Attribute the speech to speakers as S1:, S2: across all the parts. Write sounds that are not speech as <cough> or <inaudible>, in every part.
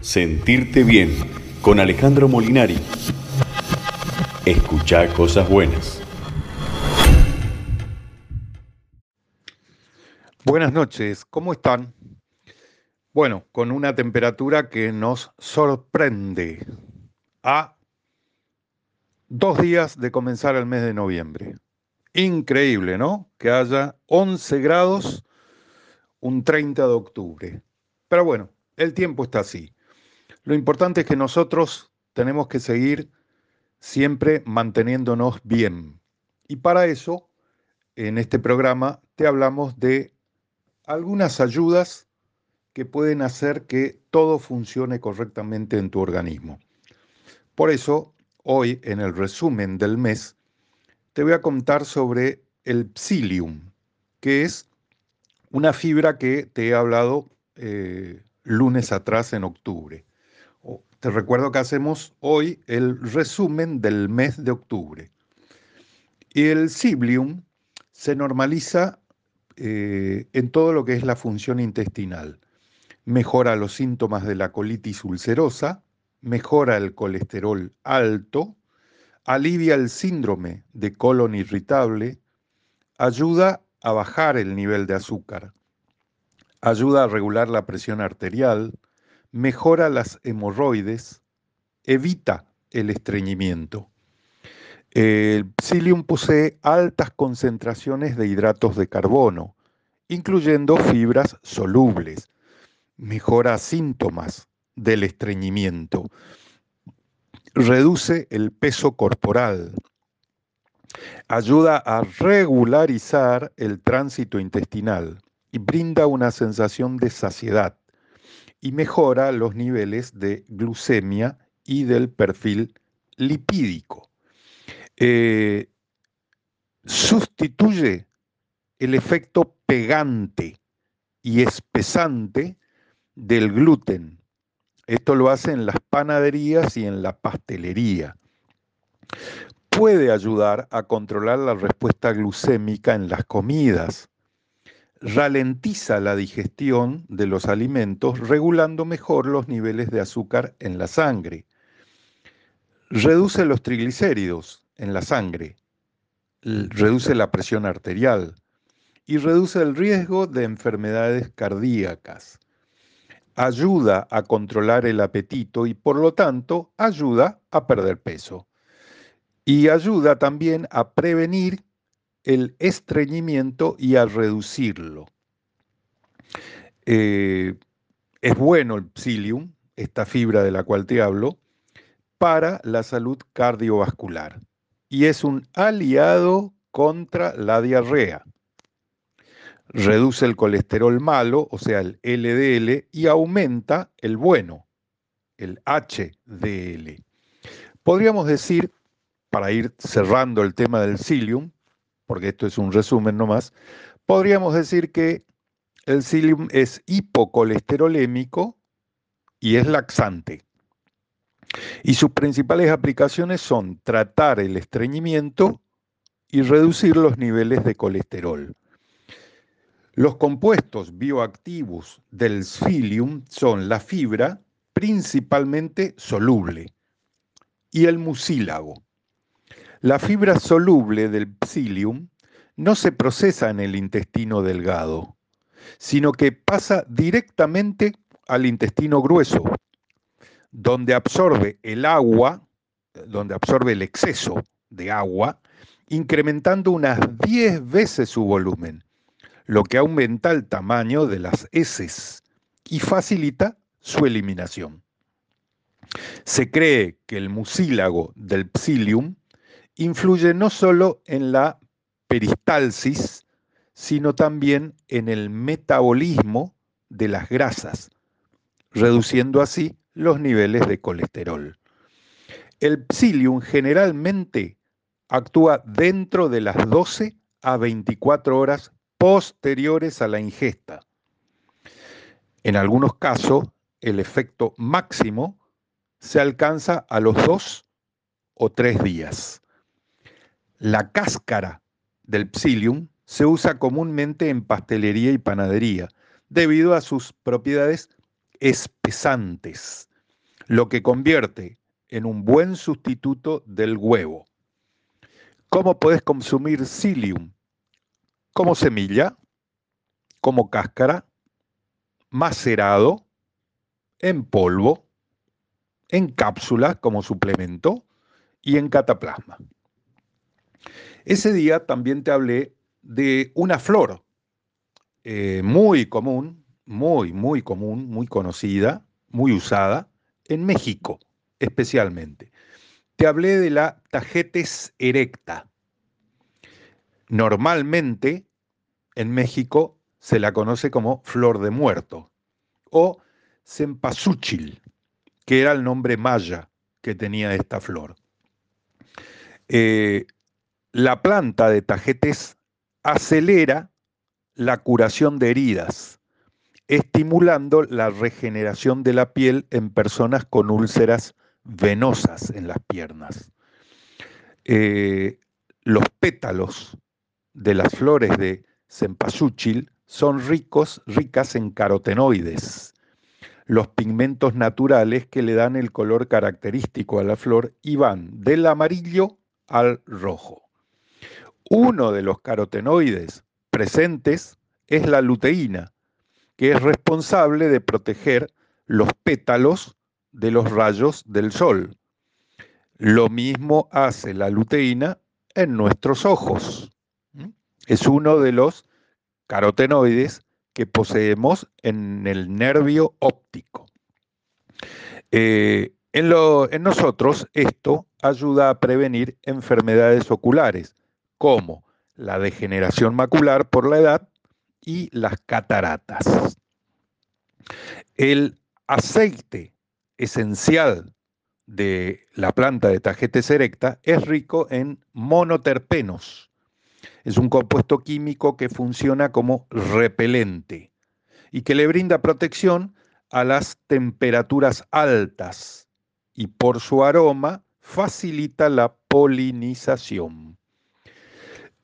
S1: Sentirte bien con Alejandro Molinari. Escuchar cosas buenas.
S2: Buenas noches, ¿cómo están? Bueno, con una temperatura que nos sorprende a dos días de comenzar el mes de noviembre. Increíble, ¿no? Que haya 11 grados un 30 de octubre. Pero bueno, el tiempo está así. Lo importante es que nosotros tenemos que seguir siempre manteniéndonos bien. Y para eso, en este programa, te hablamos de algunas ayudas que pueden hacer que todo funcione correctamente en tu organismo. Por eso, hoy, en el resumen del mes, te voy a contar sobre el psyllium, que es una fibra que te he hablado eh, lunes atrás en octubre. Te recuerdo que hacemos hoy el resumen del mes de octubre. El Siblium se normaliza eh, en todo lo que es la función intestinal. Mejora los síntomas de la colitis ulcerosa, mejora el colesterol alto, alivia el síndrome de colon irritable, ayuda a bajar el nivel de azúcar, ayuda a regular la presión arterial, mejora las hemorroides, evita el estreñimiento. El psyllium posee altas concentraciones de hidratos de carbono, incluyendo fibras solubles. Mejora síntomas del estreñimiento. Reduce el peso corporal. Ayuda a regularizar el tránsito intestinal y brinda una sensación de saciedad y mejora los niveles de glucemia y del perfil lipídico. Eh, sustituye el efecto pegante y espesante del gluten. Esto lo hace en las panaderías y en la pastelería. Puede ayudar a controlar la respuesta glucémica en las comidas ralentiza la digestión de los alimentos, regulando mejor los niveles de azúcar en la sangre. Reduce los triglicéridos en la sangre, reduce la presión arterial y reduce el riesgo de enfermedades cardíacas. Ayuda a controlar el apetito y por lo tanto ayuda a perder peso. Y ayuda también a prevenir el estreñimiento y a reducirlo. Eh, es bueno el psyllium, esta fibra de la cual te hablo, para la salud cardiovascular y es un aliado contra la diarrea. Reduce el colesterol malo, o sea, el LDL, y aumenta el bueno, el HDL. Podríamos decir, para ir cerrando el tema del psyllium, porque esto es un resumen nomás, podríamos decir que el psyllium es hipocolesterolémico y es laxante. Y sus principales aplicaciones son tratar el estreñimiento y reducir los niveles de colesterol. Los compuestos bioactivos del psyllium son la fibra, principalmente soluble, y el mucílago. La fibra soluble del psyllium no se procesa en el intestino delgado, sino que pasa directamente al intestino grueso, donde absorbe el agua, donde absorbe el exceso de agua, incrementando unas 10 veces su volumen, lo que aumenta el tamaño de las heces y facilita su eliminación. Se cree que el mucílago del psyllium influye no solo en la peristalsis, sino también en el metabolismo de las grasas, reduciendo así los niveles de colesterol. El psyllium generalmente actúa dentro de las 12 a 24 horas posteriores a la ingesta. En algunos casos, el efecto máximo se alcanza a los dos o tres días. La cáscara del psyllium se usa comúnmente en pastelería y panadería debido a sus propiedades espesantes. lo que convierte en un buen sustituto del huevo. ¿Cómo puedes consumir psyllium? Como semilla, como cáscara, macerado, en polvo, en cápsulas como suplemento y en cataplasma. Ese día también te hablé de una flor eh, muy común, muy, muy común, muy conocida, muy usada en México especialmente. Te hablé de la tagetes erecta. Normalmente en México se la conoce como flor de muerto o cempasúchil, que era el nombre maya que tenía esta flor. Eh, la planta de tajetes acelera la curación de heridas, estimulando la regeneración de la piel en personas con úlceras venosas en las piernas. Eh, los pétalos de las flores de cempasúchil son ricos, ricas en carotenoides, los pigmentos naturales que le dan el color característico a la flor y van del amarillo al rojo. Uno de los carotenoides presentes es la luteína, que es responsable de proteger los pétalos de los rayos del sol. Lo mismo hace la luteína en nuestros ojos. Es uno de los carotenoides que poseemos en el nervio óptico. Eh, en, en nosotros esto ayuda a prevenir enfermedades oculares como la degeneración macular por la edad y las cataratas. El aceite esencial de la planta de Tagetes erecta es rico en monoterpenos. Es un compuesto químico que funciona como repelente y que le brinda protección a las temperaturas altas y por su aroma facilita la polinización.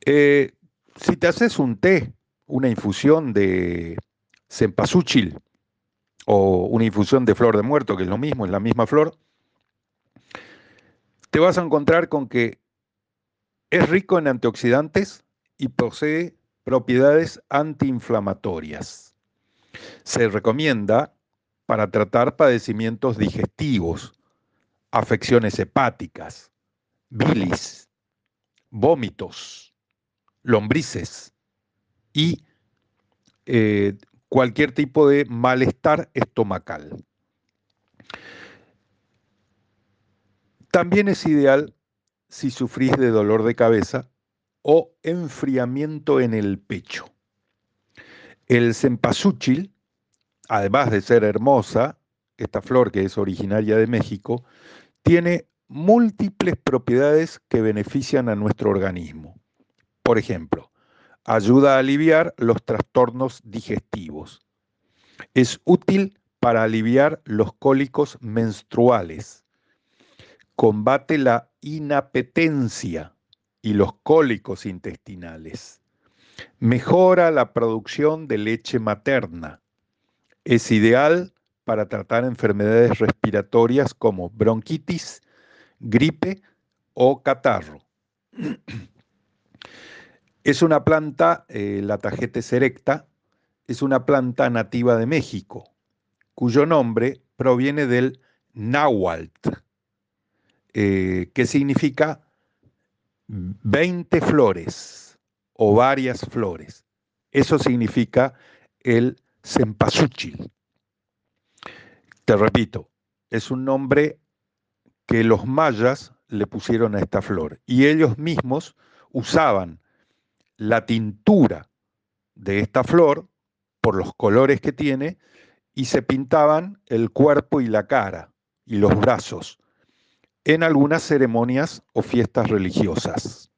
S2: Eh, si te haces un té, una infusión de cempasúchil o una infusión de flor de muerto, que es lo mismo, es la misma flor, te vas a encontrar con que es rico en antioxidantes y posee propiedades antiinflamatorias. Se recomienda para tratar padecimientos digestivos, afecciones hepáticas, bilis, vómitos, lombrices y eh, cualquier tipo de malestar estomacal. También es ideal si sufrís de dolor de cabeza o enfriamiento en el pecho. El cempasúchil, además de ser hermosa, esta flor que es originaria de México, tiene múltiples propiedades que benefician a nuestro organismo. Por ejemplo, ayuda a aliviar los trastornos digestivos. Es útil para aliviar los cólicos menstruales. Combate la inapetencia y los cólicos intestinales. Mejora la producción de leche materna. Es ideal para tratar enfermedades respiratorias como bronquitis, gripe o catarro. <clears throat> Es una planta, eh, la Tagetes erecta, es una planta nativa de México, cuyo nombre proviene del náhuatl, eh, que significa 20 flores o varias flores. Eso significa el cempasúchil. Te repito, es un nombre que los mayas le pusieron a esta flor y ellos mismos usaban la tintura de esta flor por los colores que tiene y se pintaban el cuerpo y la cara y los brazos en algunas ceremonias o fiestas religiosas.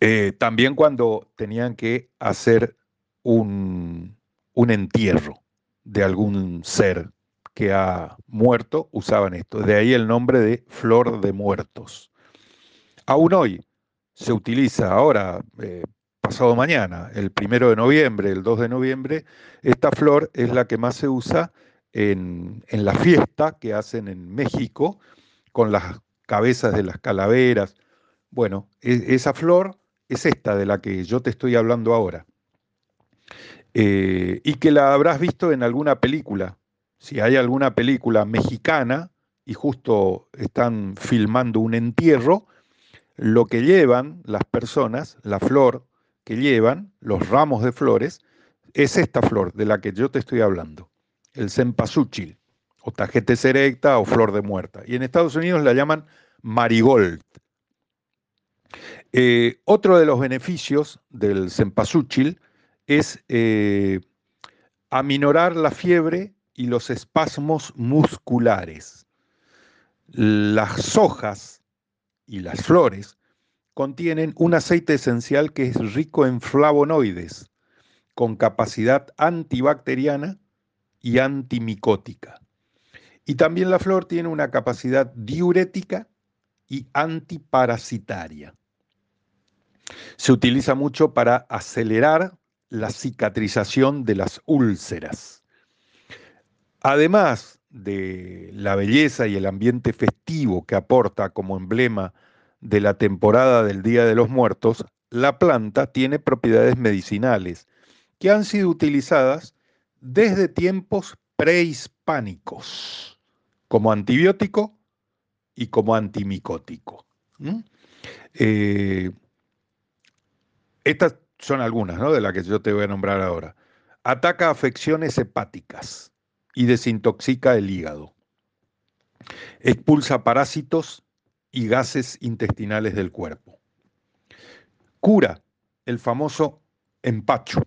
S2: Eh, también cuando tenían que hacer un, un entierro de algún ser que ha muerto, usaban esto. De ahí el nombre de flor de muertos. Aún hoy, se utiliza ahora, eh, pasado mañana, el primero de noviembre, el 2 de noviembre, esta flor es la que más se usa en, la fiesta que hacen en México con las cabezas de las calaveras. Bueno, e, esa flor es esta de la que yo te estoy hablando ahora. Eh, y que la habrás visto en alguna película. Si hay alguna película mexicana y justo están filmando un entierro, lo que llevan las personas, la flor que llevan, los ramos de flores, es esta flor de la que yo te estoy hablando, el cempasúchil, o tajete erecta o flor de muerta. Y en Estados Unidos la llaman marigold. Eh, otro de los beneficios del cempasúchil es eh, aminorar la fiebre y los espasmos musculares. Las hojas y las flores contienen un aceite esencial que es rico en flavonoides, con capacidad antibacteriana y antimicótica. Y también la flor tiene una capacidad diurética y antiparasitaria. Se utiliza mucho para acelerar la cicatrización de las úlceras. Además de la belleza y el ambiente festivo que aporta como emblema de la temporada del Día de los Muertos, la planta tiene propiedades medicinales que han sido utilizadas desde tiempos prehispánicos como antibiótico y como antimicótico. Eh, estas son algunas de las que yo te voy a nombrar ahora. Ataca afecciones hepáticas y desintoxica el hígado. Expulsa parásitos y gases intestinales del cuerpo. Cura el famoso empacho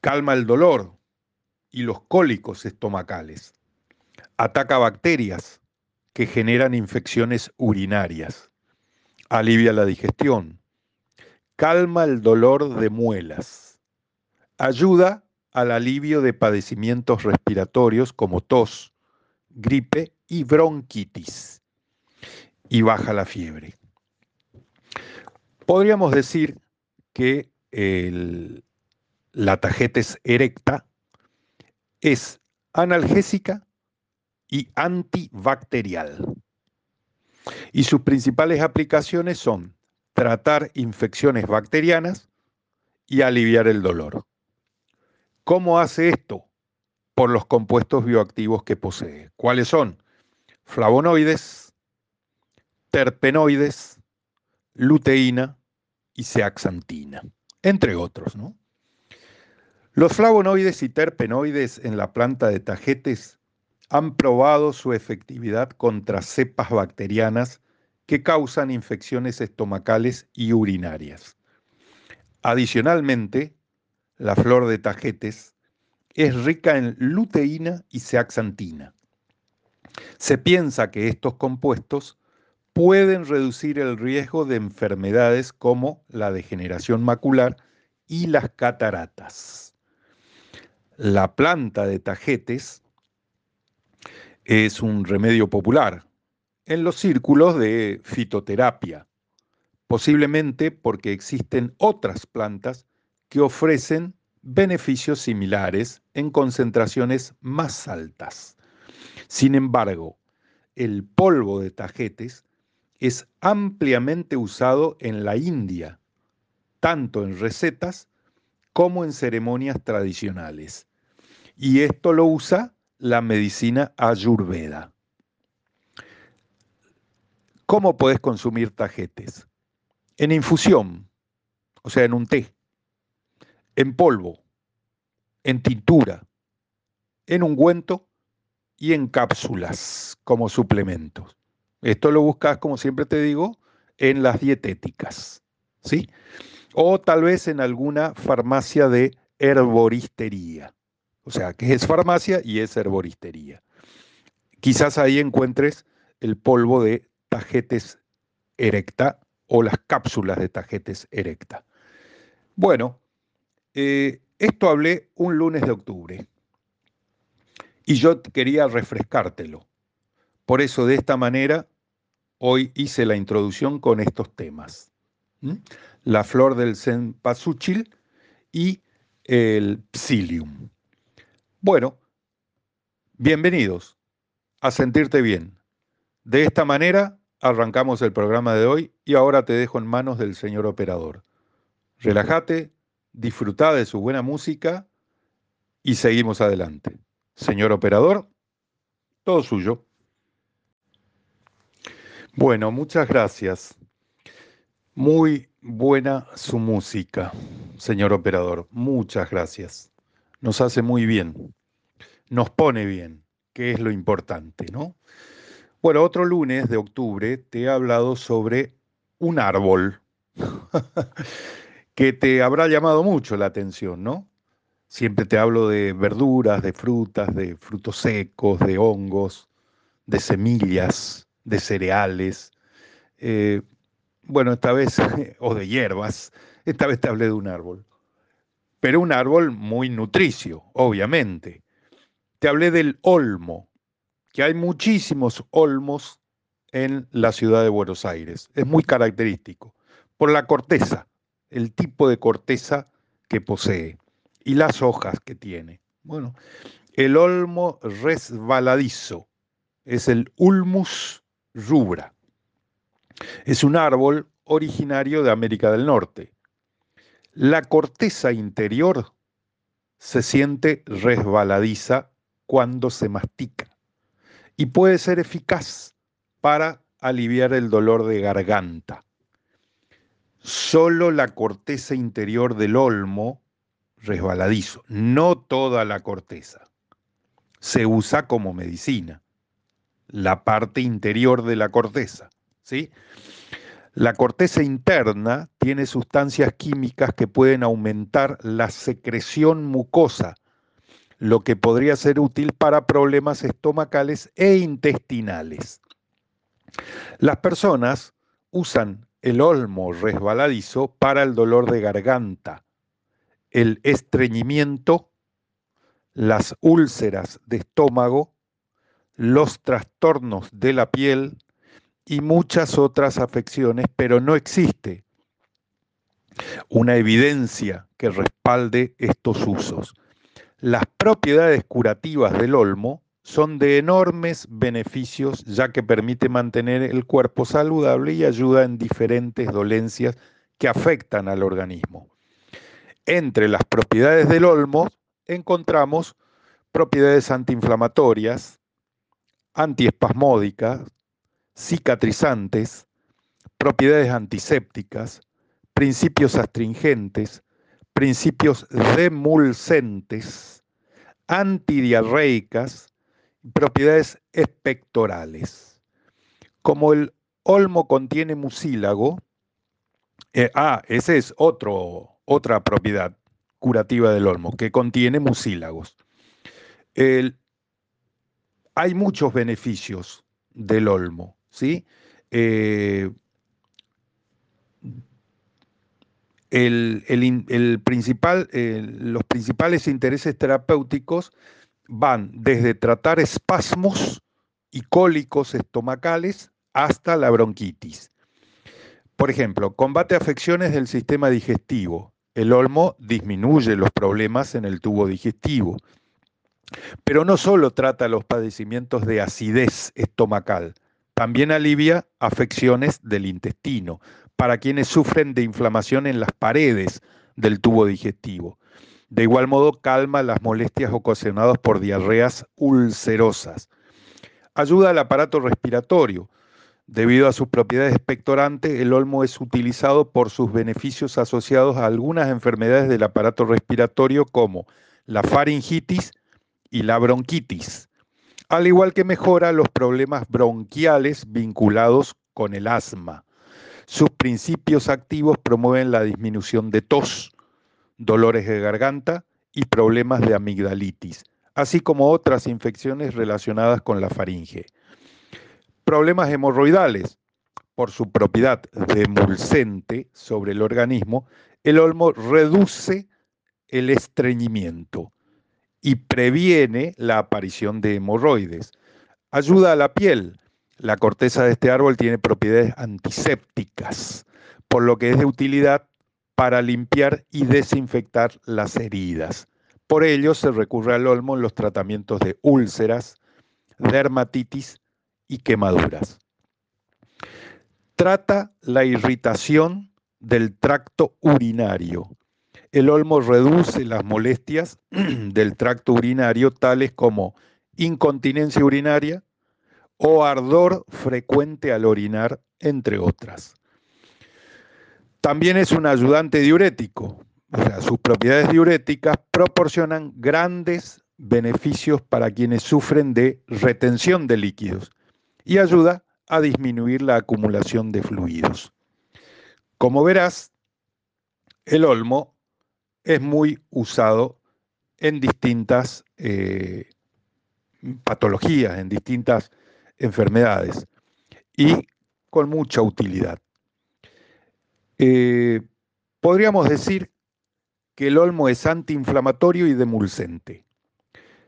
S2: calma el dolor y los cólicos estomacales. Ataca bacterias que generan infecciones urinarias. Alivia la digestión. Calma el dolor de muelas. Ayuda al alivio de padecimientos respiratorios como tos, gripe y bronquitis. Y baja la fiebre. Podríamos decir que el, la tagetes erecta es analgésica y antibacterial. Y sus principales aplicaciones son tratar infecciones bacterianas y aliviar el dolor. ¿Cómo hace esto? Por los compuestos bioactivos que posee. ¿Cuáles son? Flavonoides, terpenoides, luteína y zeaxantina, entre otros, ¿no? Los flavonoides y terpenoides en la planta de tajetes han probado su efectividad contra cepas bacterianas que causan infecciones estomacales y urinarias. Adicionalmente, la flor de tajetes es rica en luteína y zeaxantina. Se piensa que estos compuestos pueden reducir el riesgo de enfermedades como la degeneración macular y las cataratas. La planta de tajetes es un remedio popular en los círculos de fitoterapia, posiblemente porque existen otras plantas que ofrecen beneficios similares en concentraciones más altas. Sin embargo, el polvo de tajetes es ampliamente usado en la India, tanto en recetas como en ceremonias tradicionales. Y esto lo usa la medicina ayurveda. ¿Cómo puedes consumir tajetes? En infusión, o sea, en un té, en polvo, en tintura, en ungüento y en cápsulas como suplementos. Esto lo buscas, como siempre te digo, en las dietéticas, ¿sí? O tal vez en alguna farmacia de herboristería. O sea, que es farmacia y es herboristería. Quizás ahí encuentres el polvo de tajetes erecta o las cápsulas de tajetes erecta. Bueno, eh, esto hablé un lunes de octubre y yo quería refrescártelo. Por eso de esta manera hoy hice la introducción con estos temas. La flor del cempasúchil y el psyllium. Bueno, Bienvenidos a Sentirte Bien. De esta manera arrancamos el programa de hoy y ahora te dejo en manos del señor operador. Relájate, disfruta de su buena música y seguimos adelante. Señor operador, todo suyo. Bueno, muchas gracias. Muy buena su música, señor operador. Muchas gracias. Nos hace muy bien. Nos pone bien, que es lo importante, ¿no? Bueno, otro lunes de octubre te he hablado sobre un árbol <laughs> que te habrá llamado mucho la atención, ¿no? Siempre te hablo de verduras, de frutas, de frutos secos, de hongos, de semillas, de cereales. Eh, bueno, esta vez, <laughs> o de hierbas, esta vez te hablé de un árbol. Pero un árbol muy nutricio, obviamente. Te hablé del olmo, que hay muchísimos olmos en la ciudad de Buenos Aires. Es muy característico por la corteza, el tipo de corteza que posee y las hojas que tiene. Bueno, el olmo resbaladizo es el Ulmus rubra. Es un árbol originario de América del Norte. La corteza interior se siente resbaladiza cuando se mastica y puede ser eficaz para aliviar el dolor de garganta. Solo la corteza interior del olmo resbaladizo, no toda la corteza. Se usa como medicina, la parte interior de la corteza, ¿sí? La corteza interna tiene sustancias químicas que pueden aumentar la secreción mucosa, lo que podría ser útil para problemas estomacales e intestinales. Las personas usan el olmo resbaladizo para el dolor de garganta, el estreñimiento, las úlceras de estómago, los trastornos de la piel y muchas otras afecciones, pero no existe una evidencia que respalde estos usos. Las propiedades curativas del olmo son de enormes beneficios ya que permite mantener el cuerpo saludable y ayuda en diferentes dolencias que afectan al organismo. Entre las propiedades del olmo encontramos propiedades antiinflamatorias, antiespasmódicas, cicatrizantes, propiedades antisépticas, principios astringentes, principios demulcentes, antidiarreicas, propiedades espectorales. Como el olmo contiene mucílago, eh, ah, ese es otro, otra propiedad curativa del olmo, que contiene mucílagos. hay muchos beneficios del olmo, ¿sí? Eh, el, principal, los principales intereses terapéuticos van desde tratar espasmos y cólicos estomacales hasta la bronquitis. Por ejemplo, combate afecciones del sistema digestivo, el olmo disminuye los problemas en el tubo digestivo, pero no solo trata los padecimientos de acidez estomacal, también alivia afecciones del intestino para quienes sufren de inflamación en las paredes del tubo digestivo. De igual modo, calma las molestias ocasionadas por diarreas ulcerosas. Ayuda al aparato respiratorio, Debido a sus propiedades expectorantes, el olmo es utilizado por sus beneficios asociados a algunas enfermedades del aparato respiratorio como la faringitis y la bronquitis, al igual que mejora los problemas bronquiales vinculados con el asma. Sus principios activos promueven la disminución de tos, dolores de garganta y problemas de amigdalitis, así como otras infecciones relacionadas con la faringe problemas hemorroidales. Por su propiedad demulcente sobre el organismo, el olmo reduce el estreñimiento y previene la aparición de hemorroides. Ayuda a la piel. La corteza de este árbol tiene propiedades antisépticas, por lo que es de utilidad para limpiar y desinfectar las heridas. Por ello se recurre al olmo en los tratamientos de úlceras, dermatitis y quemaduras. Trata la irritación del tracto urinario. El olmo reduce las molestias <clears throat> del tracto urinario tales como incontinencia urinaria o ardor frecuente al orinar, entre otras. También es un ayudante diurético, o sea, sus propiedades diuréticas proporcionan grandes beneficios para quienes sufren de retención de líquidos y ayuda a disminuir la acumulación de fluidos. Como verás, el olmo es muy usado en distintas eh, patologías, en distintas enfermedades y con mucha utilidad. Eh, podríamos decir que el olmo es antiinflamatorio y demulcente.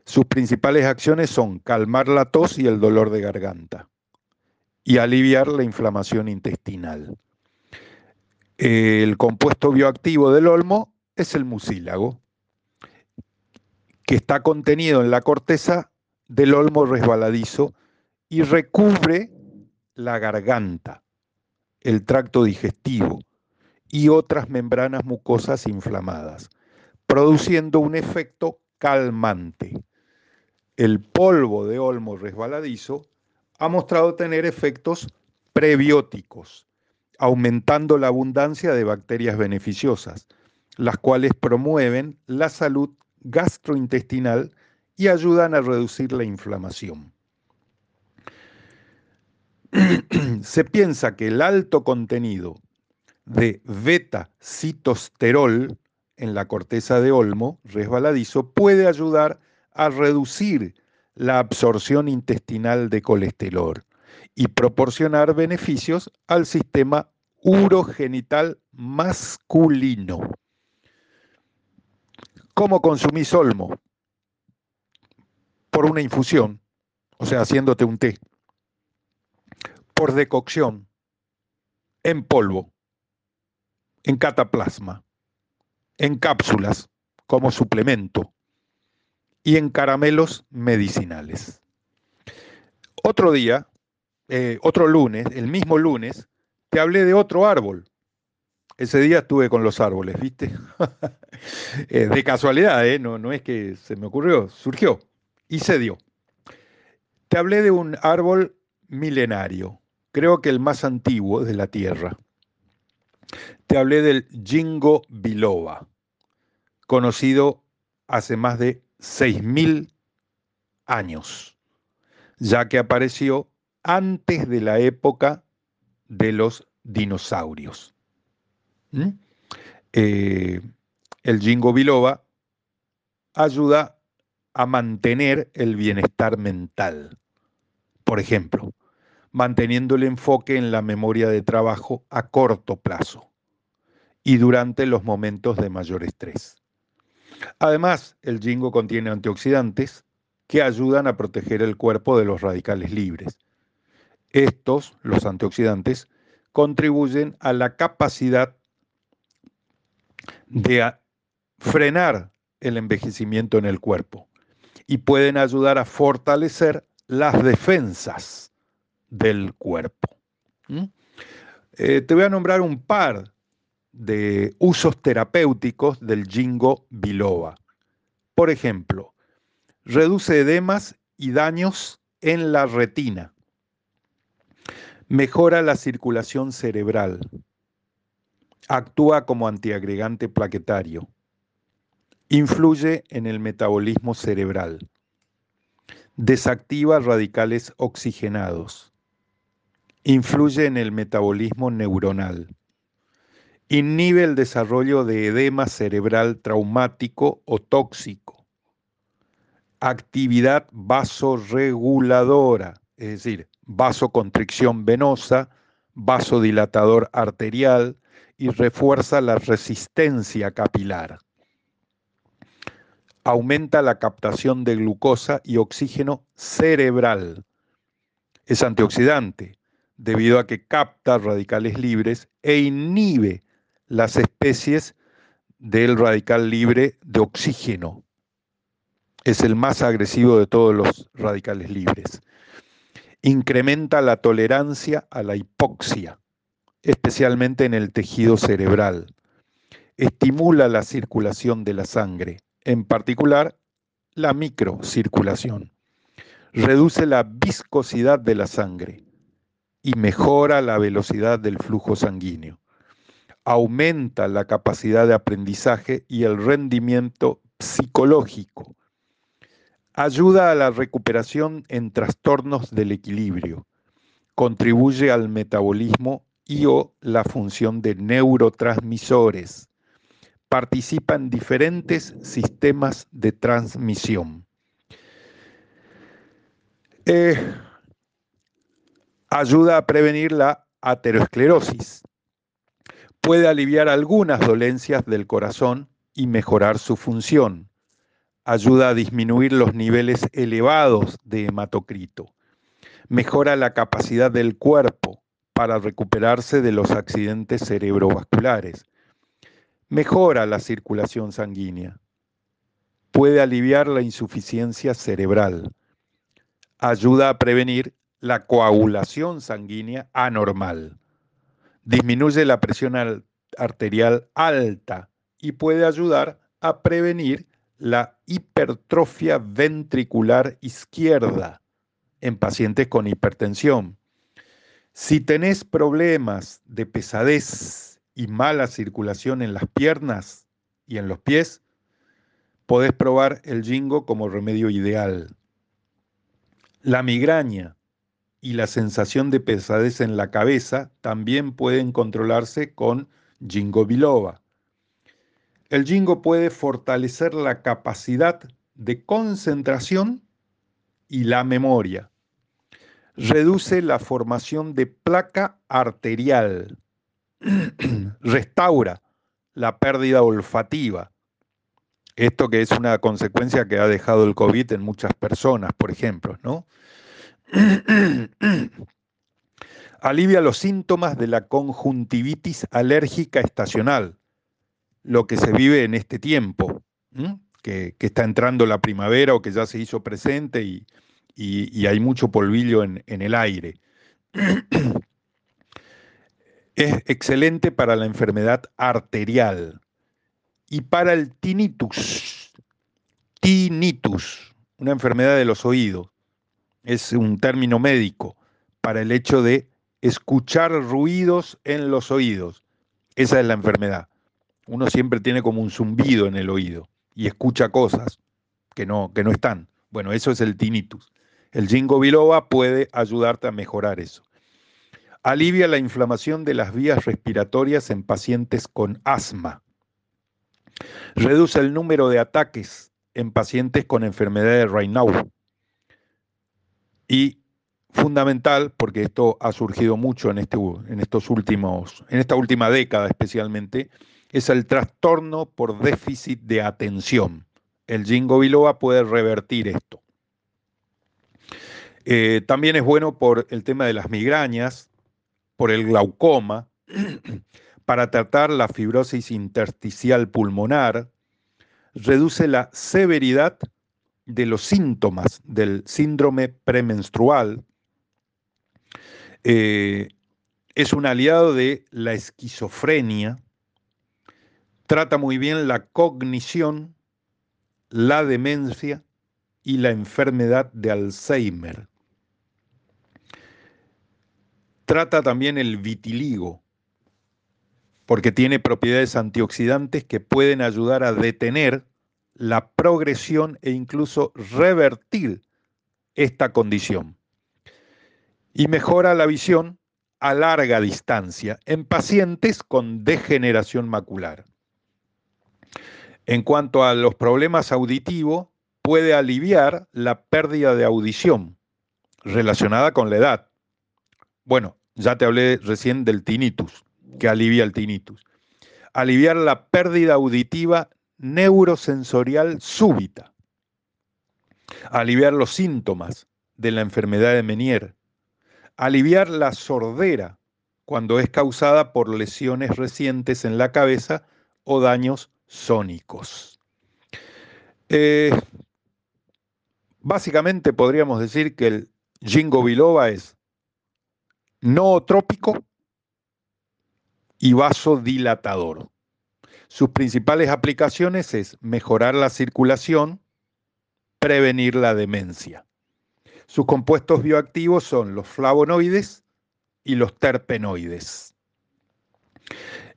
S2: Sus principales acciones son calmar la tos y el dolor de garganta y aliviar la inflamación intestinal. El compuesto bioactivo del olmo es el mucílago, que está contenido en la corteza del olmo resbaladizo y recubre la garganta, el tracto digestivo y otras membranas mucosas inflamadas, produciendo un efecto calmante. El polvo de olmo resbaladizo ha mostrado tener efectos prebióticos, aumentando la abundancia de bacterias beneficiosas, las cuales promueven la salud gastrointestinal y ayudan a reducir la inflamación. <clears throat> Se piensa que el alto contenido de beta-citosterol en la corteza de olmo resbaladizo puede ayudar a reducir la absorción intestinal de colesterol y proporcionar beneficios al sistema urogenital masculino. ¿Cómo consumís olmo? Por una infusión, o sea, haciéndote un té. Por decocción, en polvo, en cataplasma, en cápsulas como suplemento y en caramelos medicinales. Otro día, eh, otro lunes, el mismo lunes, te hablé de otro árbol. Ese día estuve con los árboles, ¿viste? <laughs> Eh, de casualidad, ¿eh? no, no es que se me ocurrió, surgió y se dio. Te hablé de un árbol milenario, creo que el más antiguo de la Tierra. Te hablé del Jingo biloba, conocido hace más de 6.000 años, ya que apareció antes de la época de los dinosaurios. ¿Mm? Eh, el jingo biloba ayuda a mantener el bienestar mental. Por ejemplo, manteniendo el enfoque en la memoria de trabajo a corto plazo y durante los momentos de mayor estrés. Además, el jingo contiene antioxidantes que ayudan a proteger el cuerpo de los radicales libres. Estos, los antioxidantes, contribuyen a la capacidad de frenar el envejecimiento en el cuerpo y pueden ayudar a fortalecer las defensas del cuerpo. ¿Mm? Eh, te voy a nombrar un par de usos terapéuticos del jingo biloba. Por ejemplo, reduce edemas y daños en la retina. Mejora la circulación cerebral. Actúa como antiagregante plaquetario. Influye en el metabolismo cerebral. Desactiva radicales oxigenados. Influye en el metabolismo neuronal Inhibe el desarrollo de edema cerebral traumático o tóxico. Actividad vasoreguladora, es decir, vasoconstricción venosa, vasodilatador arterial y refuerza la resistencia capilar. Aumenta la captación de glucosa y oxígeno cerebral. Es antioxidante debido a que capta radicales libres e inhibe las especies del radical libre de oxígeno Es el más agresivo de todos los radicales libres. Incrementa la tolerancia a la hipoxia, especialmente en el tejido cerebral. Estimula la circulación de la sangre, en particular la microcirculación. Reduce la viscosidad de la sangre y mejora la velocidad del flujo sanguíneo. Aumenta la capacidad de aprendizaje y el rendimiento psicológico. Ayuda a la recuperación en trastornos del equilibrio. Contribuye al metabolismo y o la función de neurotransmisores. Participa en diferentes sistemas de transmisión. Eh, ayuda a prevenir la aterosclerosis. Puede aliviar algunas dolencias del corazón y mejorar su función. Ayuda a disminuir los niveles elevados de hematocrito. Mejora la capacidad del cuerpo para recuperarse de los accidentes cerebrovasculares. Mejora la circulación sanguínea. Puede aliviar la insuficiencia cerebral. Ayuda a prevenir la coagulación sanguínea anormal. Disminuye la presión arterial alta y puede ayudar a prevenir la hipertrofia ventricular izquierda en pacientes con hipertensión. Si tenés problemas de pesadez y mala circulación en las piernas y en los pies, podés probar el jingo como remedio ideal. La migraña y la sensación de pesadez en la cabeza también pueden controlarse con jingo biloba. El jingo puede fortalecer la capacidad de concentración y la memoria. Reduce la formación de placa arterial. <clears throat> Restaura la pérdida olfativa. Esto que es una consecuencia que ha dejado el COVID en muchas personas, por ejemplo, ¿no? <clears throat> Alivia los síntomas de la conjuntivitis alérgica estacional lo que se vive en este tiempo, que, está entrando la primavera o que ya se hizo presente y, hay mucho polvillo en, en el aire. <clears throat> es excelente para la enfermedad arterial y para el tinnitus. Tinnitus, una enfermedad de los oídos. Es un término médico para el hecho de escuchar ruidos en los oídos. Esa es la enfermedad uno siempre tiene como un zumbido en el oído y escucha cosas que no, que no están. Bueno, eso es el tinnitus. El jingo biloba puede ayudarte a mejorar eso. Alivia la inflamación de las vías respiratorias en pacientes con asma. Reduce el número de ataques en pacientes con enfermedad de Raynaud. Y fundamental, porque esto ha surgido mucho en, este, en, estos últimos, en esta última década especialmente, es el trastorno por déficit de atención. El jingo biloba puede revertir esto. Eh, también es bueno por el tema de las migrañas, por el glaucoma, <clears throat> para tratar la fibrosis intersticial pulmonar, reduce la severidad de los síntomas del síndrome premenstrual, eh, es un aliado de la esquizofrenia, trata muy bien la cognición, la demencia y la enfermedad de Alzheimer. Trata también el vitiligo, porque tiene propiedades antioxidantes que pueden ayudar a detener la progresión e incluso revertir esta condición. Y mejora la visión a larga distancia en pacientes con degeneración macular. En cuanto a los problemas auditivos, puede aliviar la pérdida de audición relacionada con la edad. Bueno, ya te hablé recién del tinnitus, que alivia el tinnitus. Aliviar la pérdida auditiva neurosensorial súbita. Aliviar los síntomas de la enfermedad de Menier. Aliviar la sordera cuando es causada por lesiones recientes en la cabeza o daños sónicos. Eh, Básicamente podríamos decir que el ginkgo biloba es nootrópico y vasodilatador. Sus principales aplicaciones es mejorar la circulación, prevenir la demencia. Sus compuestos bioactivos son los flavonoides y los terpenoides.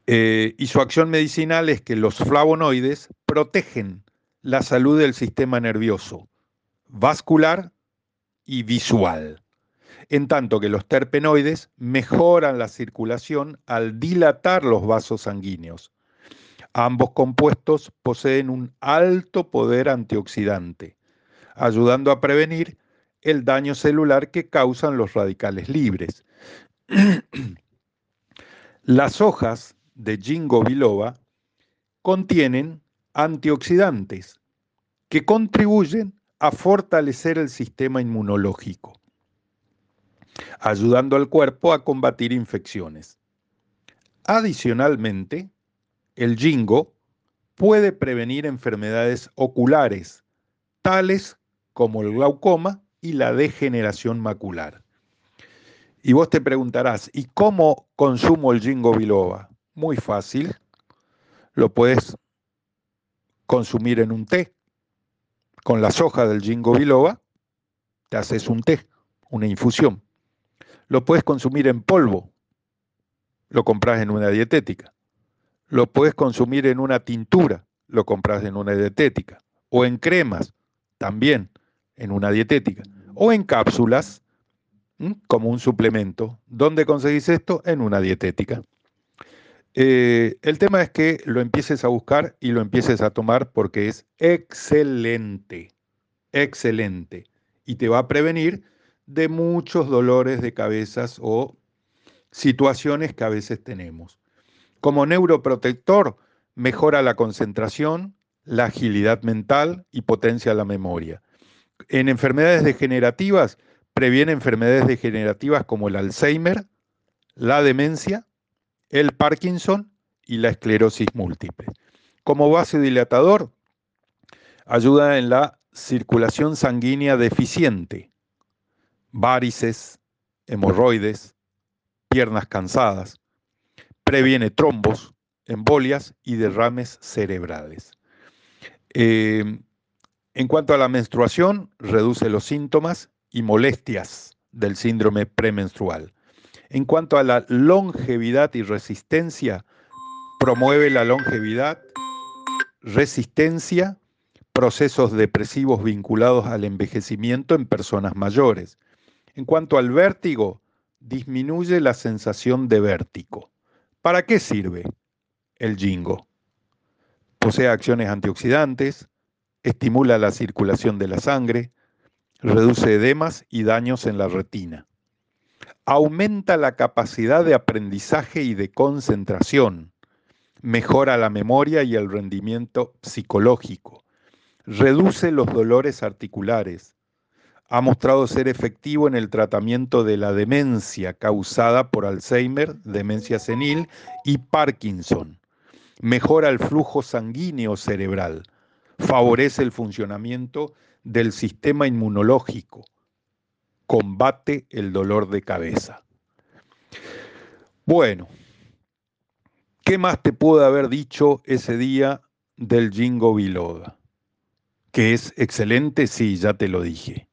S2: Eh, y su acción medicinal es que los flavonoides protegen la salud del sistema nervioso, vascular y visual, en tanto que los terpenoides mejoran la circulación al dilatar los vasos sanguíneos. Ambos compuestos poseen un alto poder antioxidante, ayudando a prevenir el daño celular que causan los radicales libres. <clears throat> Las hojas de Jingo biloba contienen antioxidantes que contribuyen a fortalecer el sistema inmunológico, ayudando al cuerpo a combatir infecciones. Adicionalmente, el jingo puede prevenir enfermedades oculares, tales como el glaucoma y la degeneración macular. Y vos te preguntarás, ¿y cómo consumo el jingo biloba? Muy fácil. Lo puedes consumir en un té. Con las hojas del jingo biloba te haces un té, una infusión. Lo puedes consumir en polvo. Lo compras en una dietética. Lo puedes consumir en una tintura. Lo compras en una dietética. O en cremas, también en una dietética. O en cápsulas, como un suplemento. ¿Dónde conseguís esto? En una dietética. Eh, el tema es que lo empieces a buscar y lo empieces a tomar porque es excelente, excelente. Y te va a prevenir de muchos dolores de cabezas o situaciones que a veces tenemos. Como neuroprotector, mejora la concentración, la agilidad mental y potencia la memoria. En enfermedades degenerativas, previene enfermedades degenerativas como el Alzheimer, la demencia el Parkinson y la esclerosis múltiple. Como vasodilatador, ayuda en la circulación sanguínea deficiente, varices, hemorroides, piernas cansadas, previene trombos, embolias y derrames cerebrales. Eh, en cuanto a la menstruación, reduce los síntomas y molestias del síndrome premenstrual. En cuanto a la longevidad y resistencia, promueve la longevidad, resistencia, procesos depresivos vinculados al envejecimiento en personas mayores. En cuanto al vértigo, disminuye la sensación de vértigo. ¿Para qué sirve el jingo? Posee acciones antioxidantes, estimula la circulación de la sangre, reduce edemas y daños en la retina. Aumenta la capacidad de aprendizaje y de concentración, mejora la memoria y el rendimiento psicológico, reduce los dolores articulares, ha mostrado ser efectivo en el tratamiento de la demencia causada por Alzheimer, demencia senil y Parkinson, mejora el flujo sanguíneo cerebral, favorece el funcionamiento del sistema inmunológico, combate el dolor de cabeza. Bueno, ¿qué más te puedo haber dicho ese día del Jingo Biloba? Que es excelente, sí, ya te lo dije.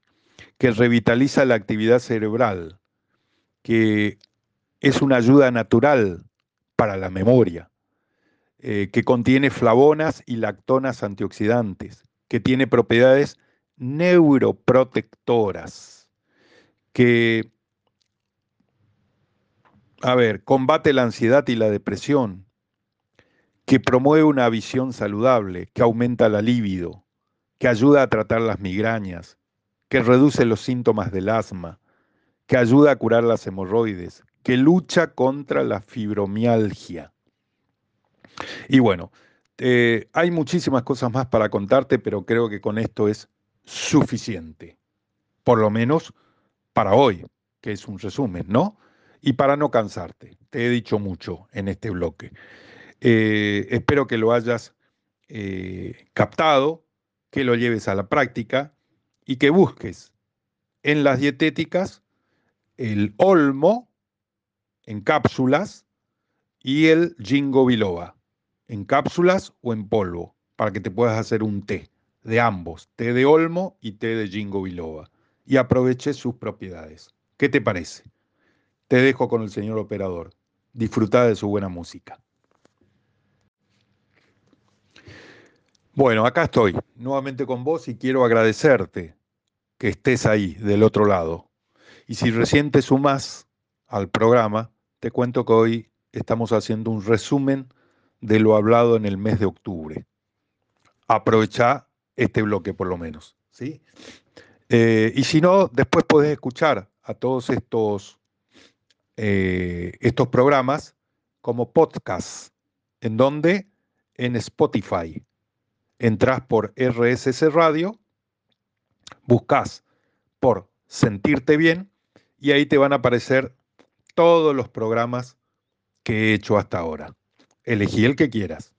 S2: Que revitaliza la actividad cerebral, que es una ayuda natural para la memoria, eh, que contiene flavonas y lactonas antioxidantes, que tiene propiedades neuroprotectoras que, a ver, combate la ansiedad y la depresión, que promueve una visión saludable, que aumenta la libido, que ayuda a tratar las migrañas, que reduce los síntomas del asma, que ayuda a curar las hemorroides, que lucha contra la fibromialgia. Y bueno, eh, hay muchísimas cosas más para contarte, pero creo que con esto es suficiente. Por lo menos para hoy, que es un resumen, ¿no? Y para no cansarte, te he dicho mucho en este bloque. Eh, espero que lo hayas eh, captado, que lo lleves a la práctica y que busques en las dietéticas el olmo en cápsulas y el jingo biloba en cápsulas o en polvo para que te puedas hacer un té de ambos, té de olmo y té de jingo biloba y aproveches sus propiedades. ¿Qué te parece? Te dejo con el señor operador. Disfruta de su buena música. Bueno, acá estoy nuevamente con vos y quiero agradecerte que estés ahí del otro lado. Y si recién te sumás al programa, te cuento que hoy estamos haciendo un resumen de lo hablado en el mes de octubre. Aprovecha este bloque por lo menos, ¿sí? Eh, y si no, después podés escuchar a todos estos, eh, estos programas como podcast, en donde en Spotify entras por RSS Radio, buscas por Sentirte Bien y ahí te van a aparecer todos los programas que he hecho hasta ahora. Elegí el que quieras.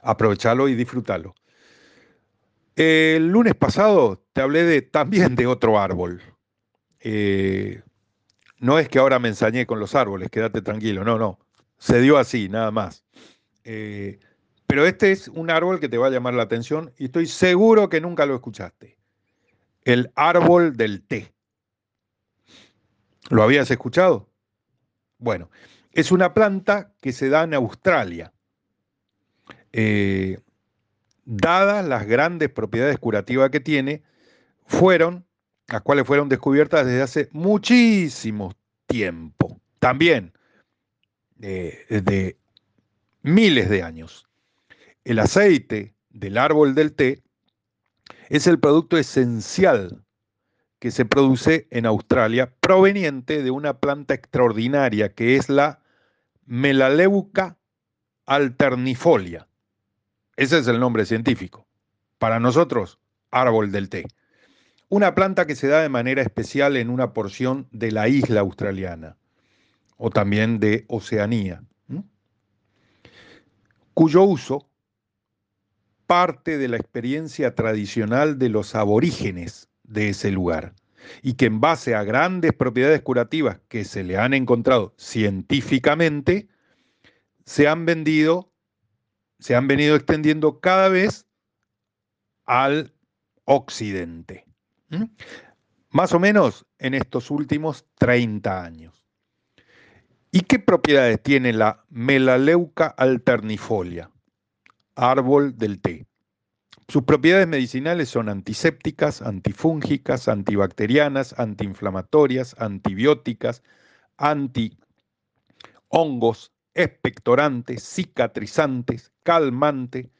S2: Aprovechalo y disfrútalo. El lunes pasado te hablé también de otro árbol. Eh, no es que ahora me ensañé con los árboles, quédate tranquilo, no, no. Se dio así, nada más. Eh, pero este es un árbol que te va a llamar la atención y estoy seguro que nunca lo escuchaste. El árbol del té. ¿Lo habías escuchado? Bueno, es una planta que se da en Australia. Eh, dadas las grandes propiedades curativas que tiene, fueron, las cuales fueron descubiertas desde hace muchísimo tiempo. También eh, desde miles de años. El aceite del árbol del té es el producto esencial que se produce en Australia proveniente de una planta extraordinaria que es la Melaleuca alternifolia. Ese es el nombre científico. Para nosotros, árbol del té. Una planta que se da de manera especial en una porción de la isla australiana o también de Oceanía, cuyo uso parte de la experiencia tradicional de los aborígenes de ese lugar y que en base a grandes propiedades curativas que se le han encontrado científicamente, se han vendido, se han venido extendiendo cada vez al occidente. Más o menos en estos últimos 30 años. ¿Y qué propiedades tiene la Melaleuca alternifolia? Árbol del té. Sus propiedades medicinales son antisépticas, antifúngicas, antibacterianas, antiinflamatorias, antibióticas, antihongos, expectorantes, cicatrizantes, calmante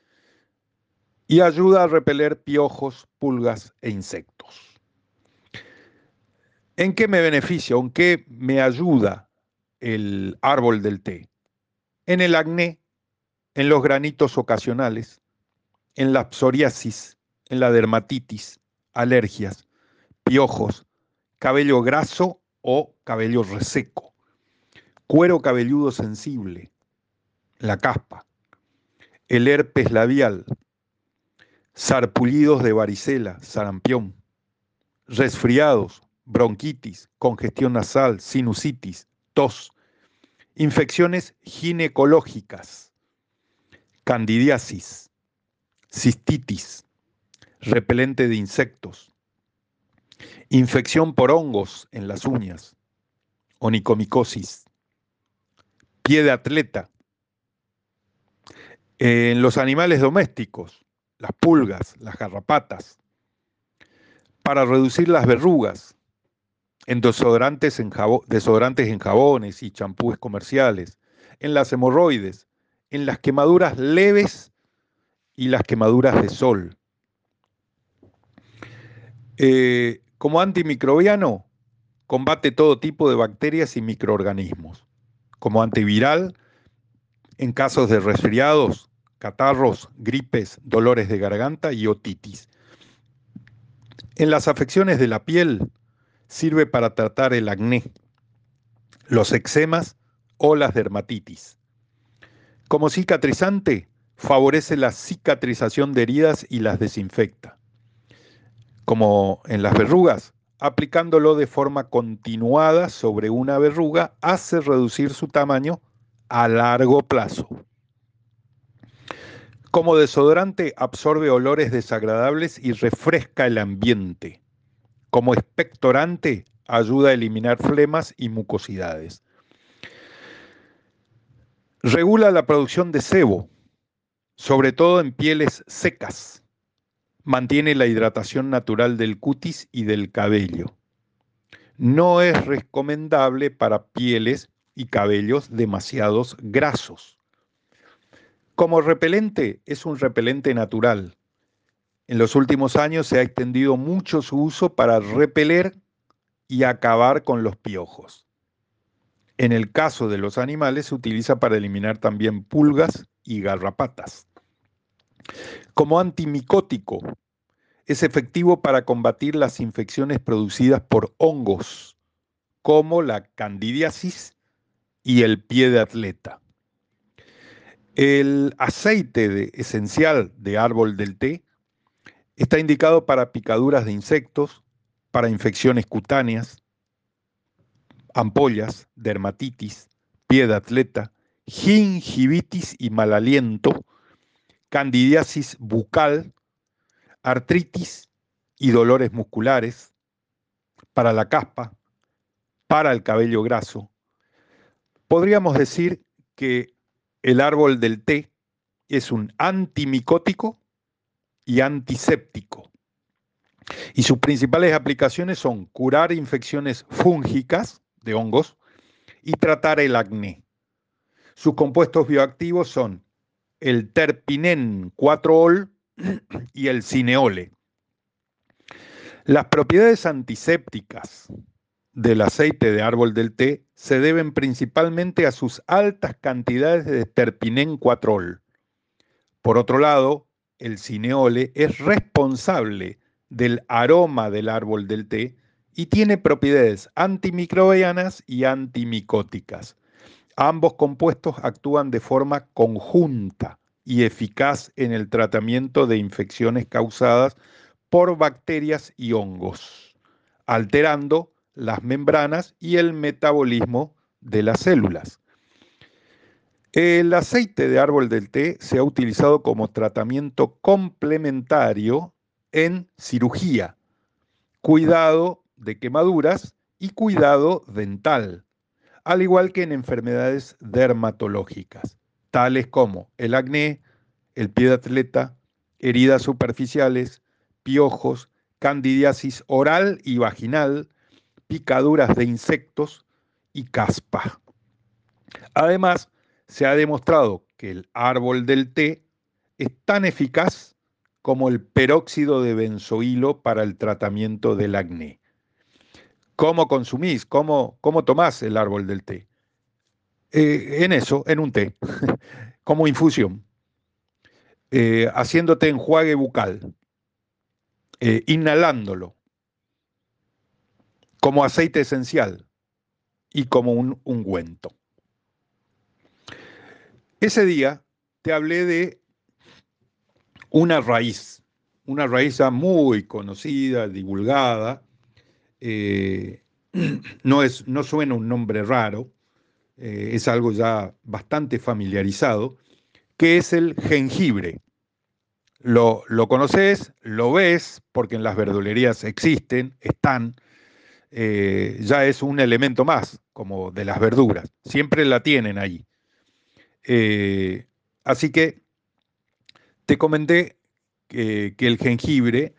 S2: y ayuda a repeler piojos, pulgas e insectos. ¿En qué me beneficia? ¿En qué me ayuda el árbol del té? En el acné, en los granitos ocasionales, en la psoriasis, en la dermatitis, alergias, piojos, cabello graso o cabello reseco, cuero cabelludo sensible, la caspa, el herpes labial, sarpullidos de varicela, sarampión, resfriados, bronquitis, congestión nasal, sinusitis, tos, infecciones ginecológicas, candidiasis, cistitis, repelente de insectos, infección por hongos en las uñas, onicomicosis, pie de atleta. En los animales domésticos, las pulgas, las garrapatas, para reducir las verrugas, en desodorantes en, desodorantes en jabones y champúes comerciales, en las hemorroides, en las quemaduras leves y las quemaduras de sol. Eh, como antimicrobiano, combate todo tipo de bacterias y microorganismos. Como antiviral, en casos de resfriados, catarros, gripes, dolores de garganta y otitis. En las afecciones de la piel, sirve para tratar el acné, los eczemas o las dermatitis. Como cicatrizante, favorece la cicatrización de heridas y las desinfecta. como en las verrugas, aplicándolo de forma continuada sobre una verruga hace reducir su tamaño a largo plazo. Como desodorante absorbe olores desagradables y refresca el ambiente. Como expectorante ayuda a eliminar flemas y mucosidades. Regula la producción de sebo, sobre todo en pieles secas. Mantiene la hidratación natural del cutis y del cabello. No es recomendable para pieles y cabellos demasiados grasos. Como repelente, es un repelente natural. En los últimos años se ha extendido mucho su uso para repeler y acabar con los piojos. En el caso de los animales se utiliza para eliminar también pulgas y garrapatas. Como antimicótico, es efectivo para combatir las infecciones producidas por hongos, como la candidiasis y el pie de atleta. El aceite esencial de árbol del té está indicado para picaduras de insectos, para infecciones cutáneas, ampollas, dermatitis, pie de atleta, gingivitis y mal aliento, candidiasis bucal, artritis y dolores musculares, para la caspa, para el cabello graso. Podríamos decir que el árbol del té es un antimicótico y antiséptico. Y sus principales aplicaciones son curar infecciones fúngicas de hongos y tratar el acné. Sus compuestos bioactivos son el terpinen 4-ol y el cineole. Las propiedades antisépticas del aceite de árbol del té se deben principalmente a sus altas cantidades de terpinen 4-ol. Por otro lado, el cineole es responsable del aroma del árbol del té y tiene propiedades antimicrobianas y antimicóticas. Ambos compuestos actúan de forma conjunta y eficaz en el tratamiento de infecciones causadas por bacterias y hongos, alterando las membranas y el metabolismo de las células. El aceite de árbol del té se ha utilizado como tratamiento complementario en cirugía, cuidado de quemaduras y cuidado dental, al igual que en enfermedades dermatológicas, tales como el acné, el pie de atleta, heridas superficiales, piojos, candidiasis oral y vaginal, picaduras de insectos y caspa. Además, se ha demostrado que el árbol del té es tan eficaz como el peróxido de benzoilo para el tratamiento del acné. ¿Cómo consumís? ¿Cómo, cómo tomás el árbol del té? Eh, en eso, en un té, <laughs> como infusión, eh, haciéndote enjuague bucal, eh, inhalándolo, como aceite esencial y como un ungüento. Ese día te hablé de una raíz, una raíz muy conocida, divulgada, eh, <clears throat> no, es, no suena un nombre raro, eh, es algo ya bastante familiarizado, que es el jengibre. Lo, lo, conoces, lo ves, porque en las verdulerías existen, están, eh, ya es un elemento más, como de las verduras, siempre la tienen ahí. así que te comenté que, el jengibre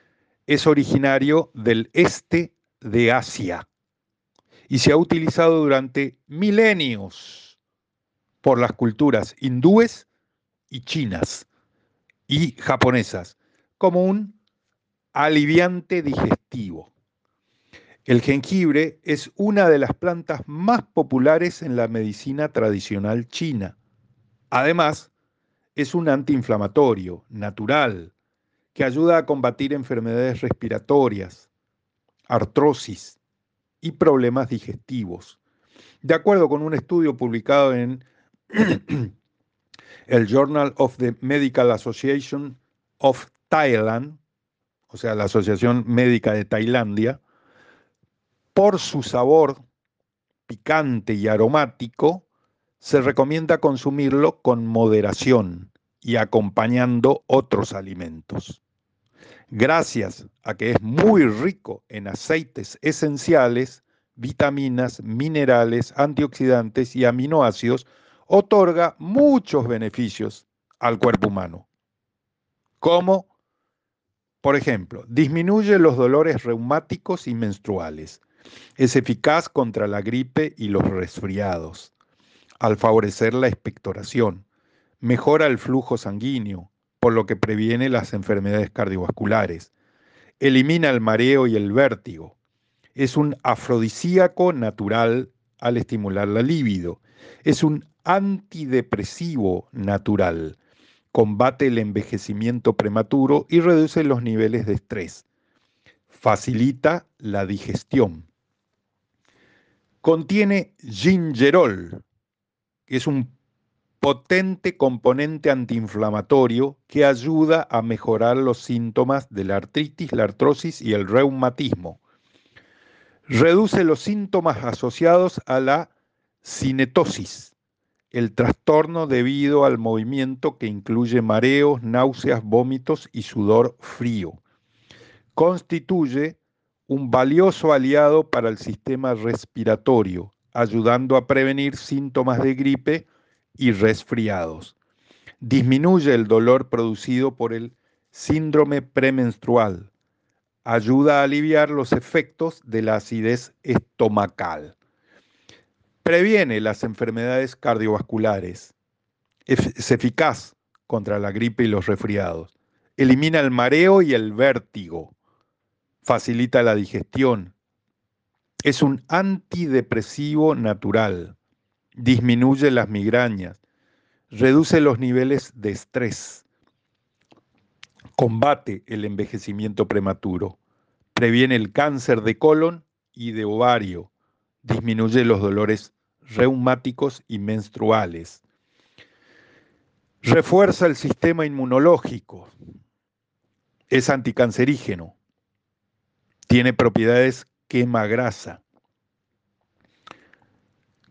S2: es originario del este de Asia y se ha utilizado durante milenios por las culturas hindúes y chinas y japonesas como un aliviante digestivo. El jengibre es una de las plantas más populares en la medicina tradicional china. Además, es un antiinflamatorio natural que ayuda a combatir enfermedades respiratorias, artrosis y problemas digestivos. De acuerdo con un estudio publicado en <clears throat> el Journal of the Medical Association of Thailand, o sea, la Asociación Médica de Tailandia, por su sabor picante y aromático, se recomienda consumirlo con moderación y acompañando otros alimentos. Gracias a que es muy rico en aceites esenciales, vitaminas, minerales, antioxidantes y aminoácidos, otorga muchos beneficios al cuerpo humano. Como, por ejemplo, disminuye los dolores reumáticos y menstruales. Es eficaz contra la gripe y los resfriados, al favorecer la expectoración. Mejora el flujo sanguíneo, por lo que previene las enfermedades cardiovasculares. Elimina el mareo y el vértigo. Es un afrodisíaco natural al estimular la libido. Es un antidepresivo natural. Combate el envejecimiento prematuro y reduce los niveles de estrés. Facilita la digestión. Contiene gingerol, que es un potente componente antiinflamatorio que ayuda a mejorar los síntomas de la artritis, la artrosis y el reumatismo. Reduce los síntomas asociados a la cinetosis, el trastorno debido al movimiento que incluye mareos, náuseas, vómitos y sudor frío. Constituye un valioso aliado para el sistema respiratorio, ayudando a prevenir síntomas de gripe, y resfriados. Disminuye el dolor producido por el síndrome premenstrual. Ayuda a aliviar los efectos de la acidez estomacal. Previene las enfermedades cardiovasculares. Es eficaz contra la gripe y los resfriados. Elimina el mareo y el vértigo. Facilita la digestión. Es un antidepresivo natural disminuye las migrañas, reduce los niveles de estrés, combate el envejecimiento prematuro, previene el cáncer de colon y de ovario, disminuye los dolores reumáticos y menstruales, refuerza el sistema inmunológico, es anticancerígeno, tiene propiedades quema grasa,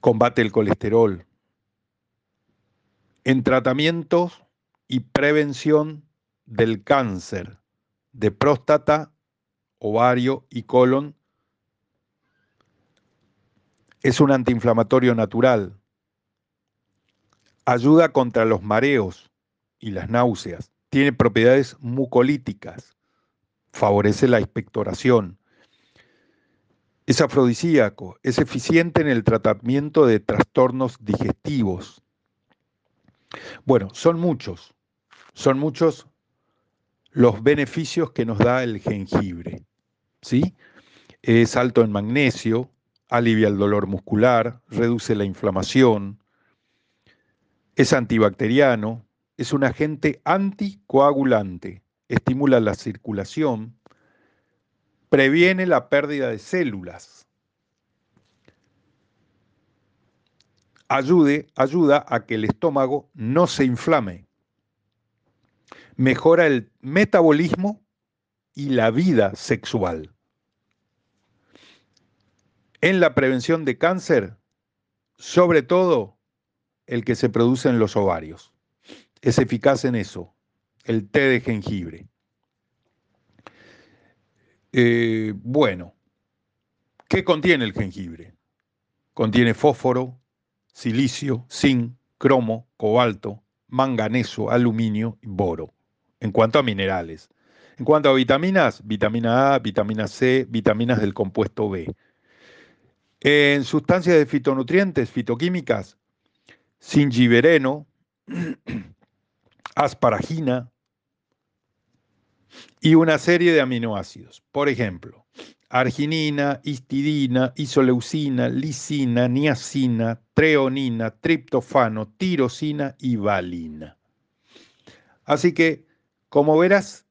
S2: combate el colesterol. En tratamientos y prevención del cáncer de próstata, ovario y colon, es un antiinflamatorio natural. Ayuda contra los mareos y las náuseas. Tiene propiedades mucolíticas. Favorece la expectoración es afrodisíaco, es eficiente en el tratamiento de trastornos digestivos. Bueno, son muchos, son muchos los beneficios que nos da el jengibre. ¿sí? Es alto en magnesio, alivia el dolor muscular, reduce la inflamación, es antibacteriano, es un agente anticoagulante, estimula la circulación, previene la pérdida de células. Ayuda a que el estómago no se inflame. Mejora el metabolismo y la vida sexual. En la prevención de cáncer, sobre todo el que se produce en los ovarios. Es eficaz en eso, el té de jengibre. Eh, bueno, ¿qué contiene el jengibre? Contiene fósforo, silicio, zinc, cromo, cobalto, manganeso, aluminio y boro, en cuanto a minerales. En cuanto a vitaminas, vitamina A, vitamina C, vitaminas del compuesto B. En sustancias de fitonutrientes, fitoquímicas, singibereno, <clears throat> asparagina, y una serie de aminoácidos. Por ejemplo, arginina, histidina, isoleucina, lisina, niacina, treonina, triptofano, tirosina y valina. Así que, como verás,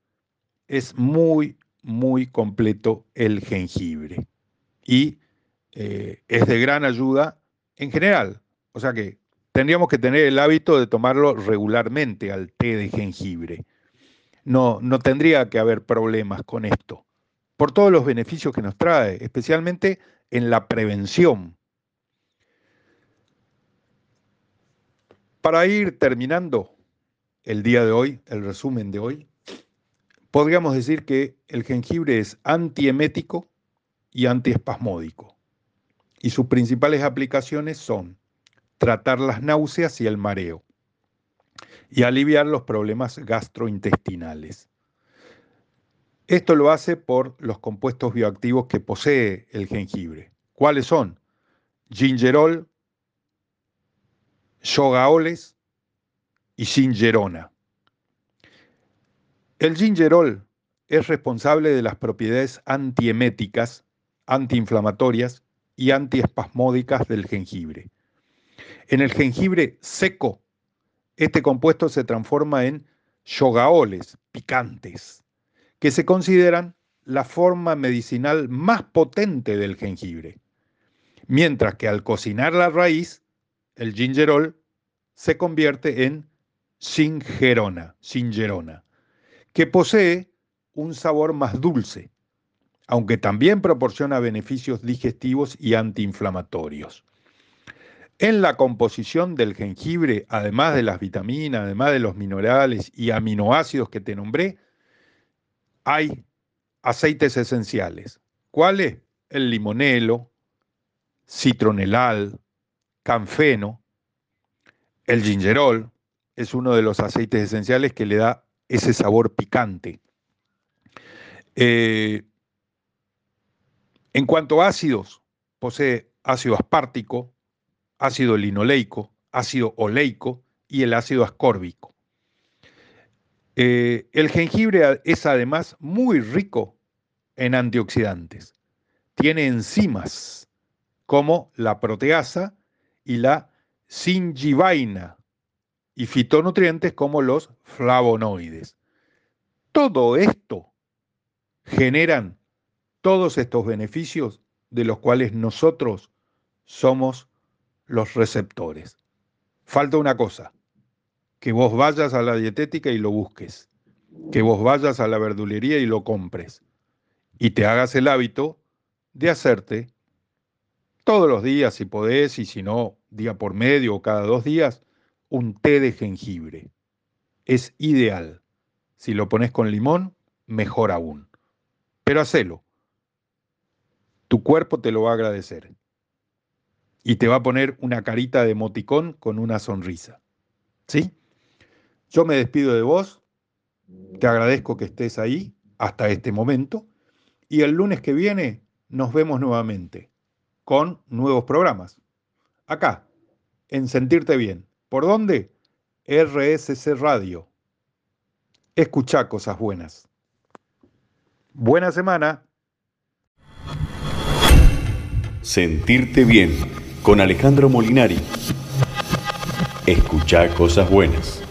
S2: es muy, muy completo el jengibre y eh, es de gran ayuda en general. O sea que tendríamos que tener el hábito de tomarlo regularmente al té de jengibre no, no tendría que haber problemas con esto, por todos los beneficios que nos trae, especialmente en la prevención. Para ir terminando el día de hoy, el resumen de hoy, podríamos decir que el jengibre es antiemético y antiespasmódico. Y sus principales aplicaciones son tratar las náuseas y el mareo y aliviar los problemas gastrointestinales. Esto lo hace por los compuestos bioactivos que posee el jengibre. ¿Cuáles son? Gingerol, yogaoles y gingerona. El gingerol es responsable de las propiedades antieméticas, antiinflamatorias y antiespasmódicas del jengibre. En el jengibre seco este compuesto se transforma en yogaoles picantes, que se consideran la forma medicinal más potente del jengibre, mientras que al cocinar la raíz, el gingerol se convierte en singerona, que posee un sabor más dulce, aunque también proporciona beneficios digestivos y antiinflamatorios. En la composición del jengibre, además de las vitaminas, además de los minerales y aminoácidos que te nombré, hay aceites esenciales. ¿Cuáles? El limonelo, citronelal, canfeno, el gingerol, es uno de los aceites esenciales que le da ese sabor picante. Eh, en cuanto a ácidos, posee ácido aspartico, ácido linoleico, ácido oleico y el ácido ascórbico. Eh, el jengibre es además muy rico en antioxidantes. Tiene enzimas como la proteasa y la singivaina y fitonutrientes como los flavonoides. Todo esto generan todos estos beneficios de los cuales nosotros somos los receptores. Falta una cosa, que vos vayas a la dietética y lo busques, que vos vayas a la verdulería y lo compres, y te hagas el hábito de hacerte todos los días, si podés, y si no, día por medio o cada dos días, un té de jengibre. Es ideal. Si lo pones con limón, mejor aún. Pero hacelo. Tu cuerpo te lo va a agradecer y te va a poner una carita de moticón con una sonrisa. ¿Sí? Yo me despido de vos, te agradezco que estés ahí hasta este momento y el lunes que viene nos vemos nuevamente con nuevos programas. Acá, en Sentirte Bien. ¿Por dónde? RSC Radio. Escucha cosas buenas. Buena semana.
S1: Sentirte bien con Alejandro Molinari. Escucha cosas buenas.